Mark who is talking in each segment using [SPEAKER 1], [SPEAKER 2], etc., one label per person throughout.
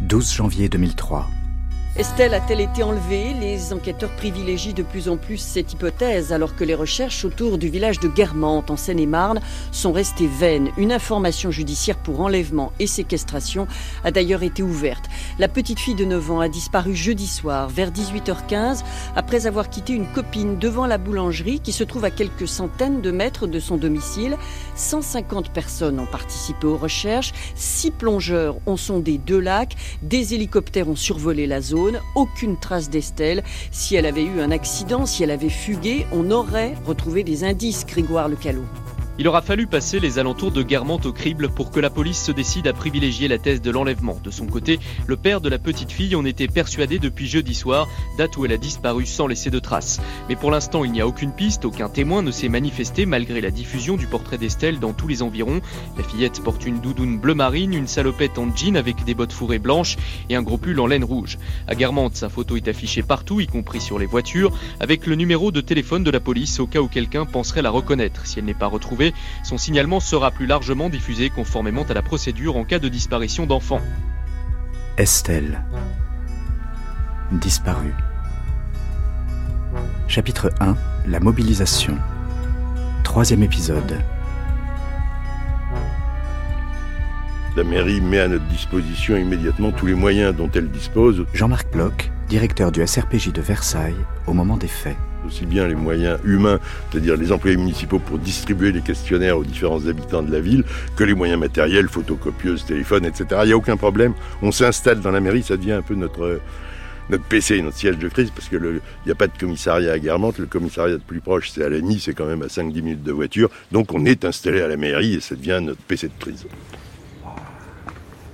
[SPEAKER 1] 12 janvier 2003.
[SPEAKER 2] Estelle a-t-elle été enlevée? Les enquêteurs privilégient de plus en plus cette hypothèse alors que les recherches autour du village de Guermantes en Seine-et-Marne sont restées vaines. Une information judiciaire pour enlèvement et séquestration a d'ailleurs été ouverte. La petite fille de 9 ans a disparu jeudi soir vers 18h15 après avoir quitté une copine devant la boulangerie qui se trouve à quelques centaines de mètres de son domicile. 150 personnes ont participé aux recherches, six plongeurs ont sondé deux lacs, des hélicoptères ont survolé la zone aucune trace d'Estelle. Si elle avait eu un accident, si elle avait fugué, on aurait retrouvé des indices, Grégoire Le Calot.
[SPEAKER 3] Il aura fallu passer les alentours de Guermantes au crible pour que la police se décide à privilégier la thèse de l'enlèvement. De son côté, le père de la petite fille en était persuadé depuis jeudi soir, date où elle a disparu sans laisser de traces. Mais pour l'instant, il n'y a aucune piste, aucun témoin ne s'est manifesté malgré la diffusion du portrait d'Estelle dans tous les environs. La fillette porte une doudoune bleu marine, une salopette en jean avec des bottes fourrées blanches et un gros pull en laine rouge. À Guermantes, sa photo est affichée partout, y compris sur les voitures, avec le numéro de téléphone de la police au cas où quelqu'un penserait la reconnaître. Si elle n'est pas retrouvée, son signalement sera plus largement diffusé conformément à la procédure en cas de disparition d'enfants.
[SPEAKER 1] Estelle. Disparue. Chapitre 1 La mobilisation. Troisième épisode.
[SPEAKER 4] La mairie met à notre disposition immédiatement tous les moyens dont elle dispose.
[SPEAKER 1] Jean-Marc Bloch, directeur du SRPJ de Versailles, au moment des faits
[SPEAKER 4] aussi bien les moyens humains, c'est-à-dire les employés municipaux pour distribuer les questionnaires aux différents habitants de la ville, que les moyens matériels, photocopieuses, téléphones, etc. Il n'y a aucun problème. On s'installe dans la mairie, ça devient un peu notre notre PC, notre siège de crise, parce qu'il n'y a pas de commissariat à Guermantes. Le commissariat le plus proche, c'est à Lagny, c'est quand même à 5-10 minutes de voiture. Donc on est installé à la mairie et ça devient notre PC de crise.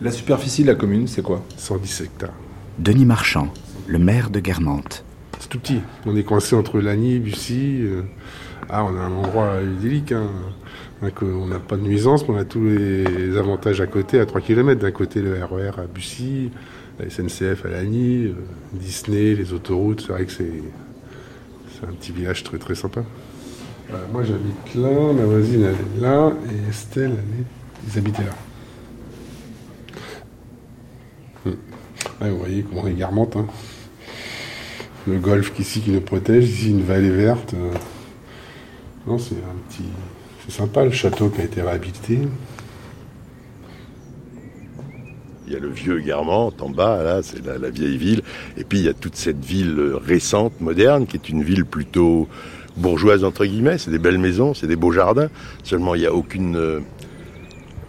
[SPEAKER 5] La superficie de la commune, c'est quoi?
[SPEAKER 4] 110 hectares.
[SPEAKER 1] Denis Marchand, le maire de Guermantes
[SPEAKER 6] tout petit. On est coincé entre Lagny, Bussy. Euh, ah, on a un endroit idyllique. Hein. On n'a pas de nuisance, mais on a tous les avantages à côté, à 3 km. D'un côté, le RER e à Bussy, la SNCF à Lagny, euh, Disney, les autoroutes. C'est vrai que c'est un petit village très très sympa. moi, j'habite là, ma voisine, elle est là, et Estelle, elle ils habitaient là. Hmm. vous voyez comment est Guermantes. Hein le golfe ici qui le protège, ici une vallée verte. Euh. Non, c'est un petit. C'est sympa le château qui a été réhabilité.
[SPEAKER 4] Il y a le vieux Guermantes en bas, là, c'est la, vieille ville. Et puis il y a toute cette ville récente, moderne, qui est une ville plutôt bourgeoise, entre guillemets. C'est des belles maisons, c'est des beaux jardins. Seulement, il n'y a aucune euh,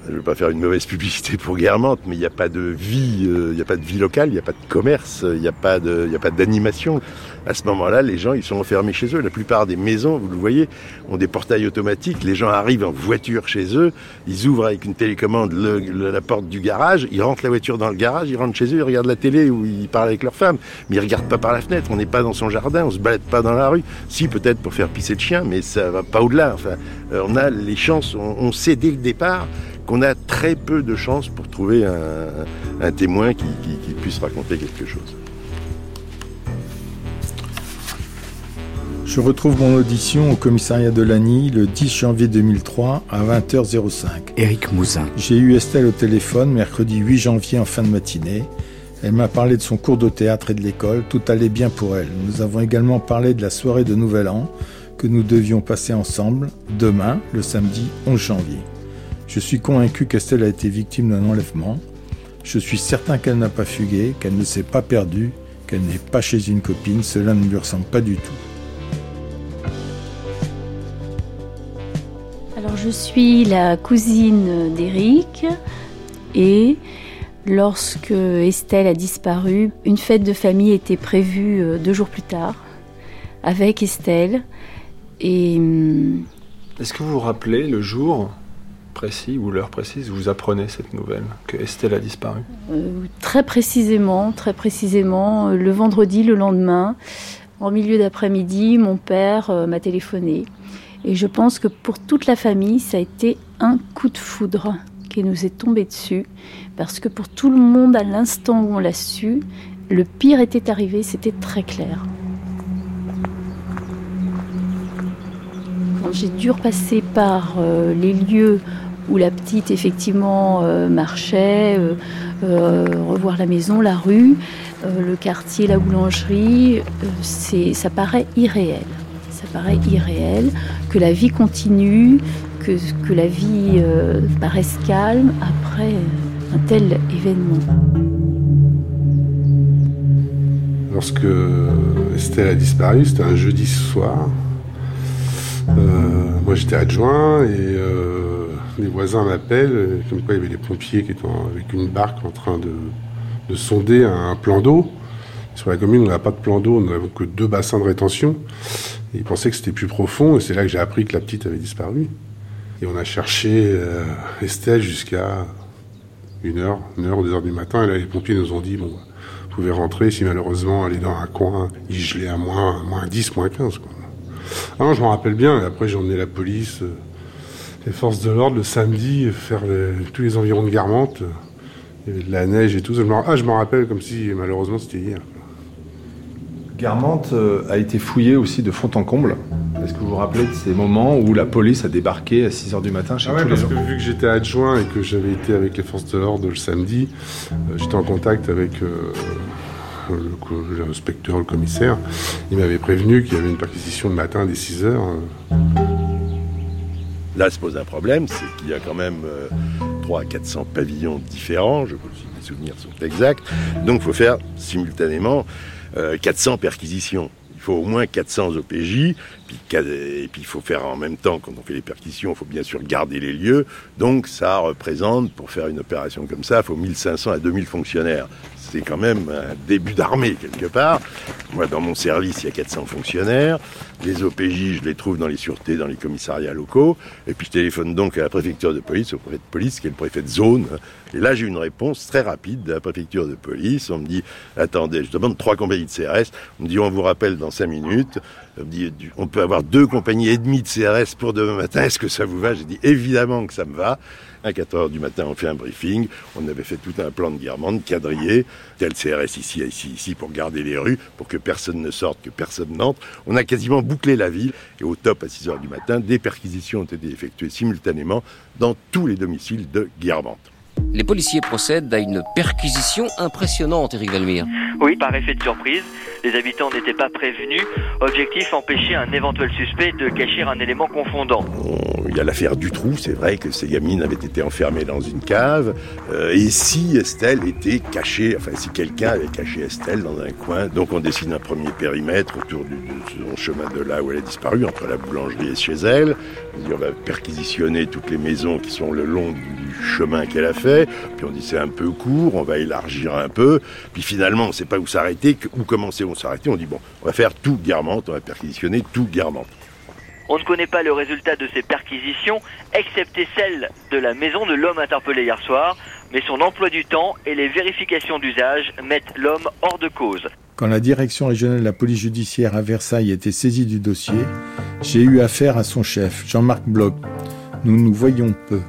[SPEAKER 4] je ne veux pas faire une mauvaise publicité pour Guermantes, mais il n'y a pas de vie, euh, il n'y a pas de vie locale, il n'y a pas de commerce, il n'y a pas de, il n'y a pas d'animation. À ce moment-là, les gens, ils sont enfermés chez eux. La plupart des maisons, vous le voyez, ont des portails automatiques. Les gens arrivent en voiture chez eux, ils ouvrent avec une télécommande la porte du garage, ils rentrent la voiture dans le garage, ils rentrent chez eux, ils regardent la télé ou ils parlent avec leur femme, mais ils regardent pas par la fenêtre. On n'est pas dans son jardin, on se balade pas dans la rue. Si peut-être pour faire pisser le chien, mais ça va pas au-delà. Enfin, euh, on a les chances, on sait dès le départ qu'on a très peu de chances pour trouver un, témoin qui, puisse raconter quelque chose.
[SPEAKER 5] Je retrouve mon audition au commissariat de Lagny le 10 janvier 2003 à 20h05.
[SPEAKER 1] Éric Mouzin.
[SPEAKER 5] J'ai eu Estelle au téléphone mercredi 8 janvier en fin de matinée. Elle m'a parlé de son cours de théâtre et de l'école. Tout allait bien pour elle. Nous avons également parlé de la soirée de Nouvel An que nous devions passer ensemble demain, le samedi 11 janvier. Je suis convaincu qu'Estelle a été victime d'un enlèvement. Je suis certain qu'elle n'a pas fugué, qu'elle ne s'est pas perdue, qu'elle n'est pas chez une copine. Cela ne lui ressemble pas du tout.
[SPEAKER 7] Alors je suis la cousine d'Éric et lorsque Estelle a disparu, une fête de famille était prévue euh, deux jours plus tard avec Estelle. Et hum,
[SPEAKER 8] est-ce que vous vous rappelez le jour? Ou l'heure précise où vous apprenez cette nouvelle, que Estelle a disparu
[SPEAKER 7] euh, Très précisément, très précisément, euh, le vendredi, le lendemain, en milieu d'après-midi, mon père euh, m'a téléphoné. Et je pense que pour toute la famille, ça a été un coup de foudre qui nous est tombé dessus, parce que pour tout le monde, à l'instant où on l'a su, le pire était arrivé, c'était très clair. J'ai dû repasser par les lieux où la petite effectivement marchait, revoir la maison, la rue, le quartier, la boulangerie, c'est, ça paraît irréel. Ça paraît irréel que la vie continue, que, que la vie paraisse calme après un tel événement.
[SPEAKER 6] Lorsque Estelle a disparu, c'était un jeudi soir. Euh, moi j'étais adjoint et euh, les voisins m'appellent, comme quoi il y avait les pompiers qui étaient avec une barque en train de, sonder un plan d'eau. Sur la commune, on n'a pas de plan d'eau, on n'avait que deux bassins de rétention. ils pensaient que c'était plus profond et c'est là que j'ai appris que la petite avait disparu. Et on a cherché euh, Estelle jusqu'à une heure, une heure, deux heures du matin. Et là, les pompiers nous ont dit, bon, vous pouvez rentrer si malheureusement elle est dans un coin, il gelait à moins, moins 10, moins 15. Quoi. Ah je m'en rappelle bien. Et après, j'ai emmené la police, euh, les forces de l'ordre le samedi, faire tous les environs de Garmente. Il y avait de la neige et tout. Ah, je m'en rappelle comme si malheureusement c'était hier.
[SPEAKER 8] Guermantes euh, a été fouillée aussi de fond en comble. Est-ce que vous vous rappelez de ces moments où la police a débarqué à 6h du matin chez
[SPEAKER 6] ah
[SPEAKER 8] tous
[SPEAKER 6] parce que vu que j'étais adjoint et que j'avais été avec les forces de l'ordre le samedi, euh, j'étais en contact avec euh, l'inspecteur, le, commissaire. Il m'avait prévenu qu'il y avait une perquisition le matin dès 6h.
[SPEAKER 4] Là se pose un problème, c'est qu'il y a quand même 300 à 400 pavillons différents, je si mes souvenirs sont exacts, donc il faut faire simultanément 400 euh, perquisitions. Il faut au moins 400 OPJ, puis, et puis il faut faire en même temps, quand on fait les perquisitions, il faut bien sûr garder les lieux. Donc ça représente, pour faire une opération comme ça, il faut 1500 à 2000 fonctionnaires c'est quand même un début d'armée quelque part. Moi, dans mon service, il y a 400 fonctionnaires. Les OPJ, je les trouve dans les sûretés, dans les commissariats locaux. Et puis je téléphone donc à la préfecture de police, au préfet de police, qui est le préfet de zone. Et là, j'ai une réponse très rapide de la préfecture de police. On me dit, attendez, je demande trois compagnies de CRS. On me dit, on vous rappelle dans cinq minutes. On peut avoir deux compagnies et demie de CRS pour demain matin. Est-ce que ça vous va? J'ai dit, évidemment que ça me va. À 4 heures du matin, on fait un briefing. On avait fait tout un plan de guerrement, quadrillé, tel CRS ici, ici, ici, pour garder les rues, pour que personne ne sorte, que personne n'entre. On a quasiment bouclé la ville. Et au top, à 6 heures du matin, des perquisitions ont été effectuées simultanément dans tous les domiciles de Guermantes.
[SPEAKER 9] Les policiers procèdent à une perquisition impressionnante, Eric Valmire.
[SPEAKER 10] Oui, par effet de surprise. Les habitants n'étaient pas prévenus. Objectif, empêcher un éventuel suspect de cacher un élément confondant.
[SPEAKER 4] Il y a l'affaire du trou, c'est vrai que ces gamines avaient été enfermées dans une cave. Euh, et si Estelle était cachée, enfin si quelqu'un avait caché Estelle dans un coin, donc on dessine un premier périmètre autour du, de son chemin de là où elle a disparu, entre la boulangerie et chez elle. On va perquisitionner toutes les maisons qui sont le long du chemin qu'elle a fait. Puis on dit c'est un peu court, on va élargir un peu. Puis finalement, on ne sait pas où s'arrêter, où commencer s'arrêter, on dit bon, on va faire tout Guermantes, on va perquisitionner tout Guermantes.
[SPEAKER 10] On ne connaît pas le résultat de ces perquisitions, excepté celle de la maison de l'homme interpellé hier soir, mais son emploi du temps et les vérifications d'usage mettent l'homme hors de cause.
[SPEAKER 5] Quand la direction régionale de la police judiciaire à Versailles était saisie du dossier, j'ai eu affaire à son chef, Jean-Marc Bloch. Nous nous voyions peu.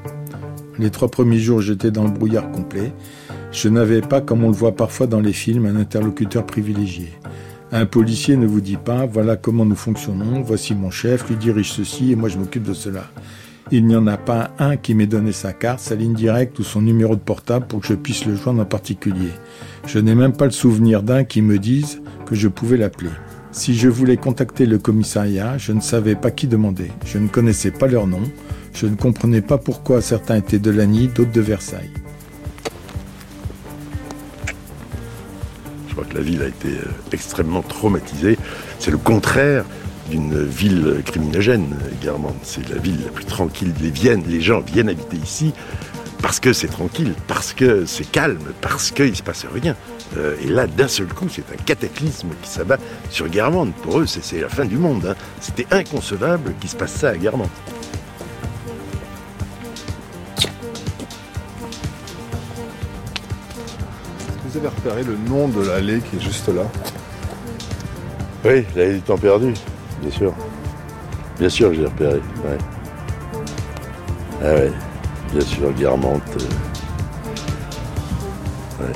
[SPEAKER 5] Les trois premiers jours, j'étais dans le brouillard complet. Je n'avais pas, comme on le voit parfois dans les films, un interlocuteur privilégié. Un policier ne vous dit pas voilà comment nous fonctionnons, voici mon chef, lui dirige ceci et moi je m'occupe de cela. Il n'y en a pas un qui m'ait donné sa carte, sa ligne directe ou son numéro de portable pour que je puisse le joindre en particulier. Je n'ai même pas le souvenir d'un qui me dise que je pouvais l'appeler. Si je voulais contacter le commissariat, je ne savais pas qui demander. Je ne connaissais pas leur nom. Je ne comprenais pas pourquoi certains étaient de Lagny, d'autres de Versailles.
[SPEAKER 4] Crois que la ville a été euh, extrêmement traumatisée. C'est le contraire d'une ville criminogène, Guermantes. C'est la ville la plus tranquille. Les, viennent, les gens viennent habiter ici parce que c'est tranquille, parce que c'est calme, parce qu'il ne se passe rien. Euh, et là, d'un seul coup, c'est un cataclysme qui s'abat sur Guermantes. Pour eux, c'est la fin du monde. Hein. C'était inconcevable qu'il se passe ça à Guermantes.
[SPEAKER 8] Vous avez repéré le nom de l'allée qui est juste là
[SPEAKER 4] Oui, l'allée du temps perdu, bien sûr. Bien sûr que j'ai repéré, ouais. Ah ouais, bien sûr, Guermantes. Euh, ouais.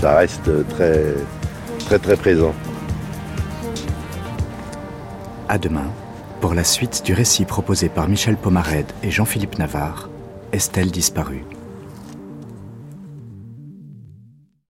[SPEAKER 4] Ça reste très, très, très présent.
[SPEAKER 1] À demain Pour la suite du récit proposé par Michel Pomarède et Jean-Philippe Navarre, Estelle disparue.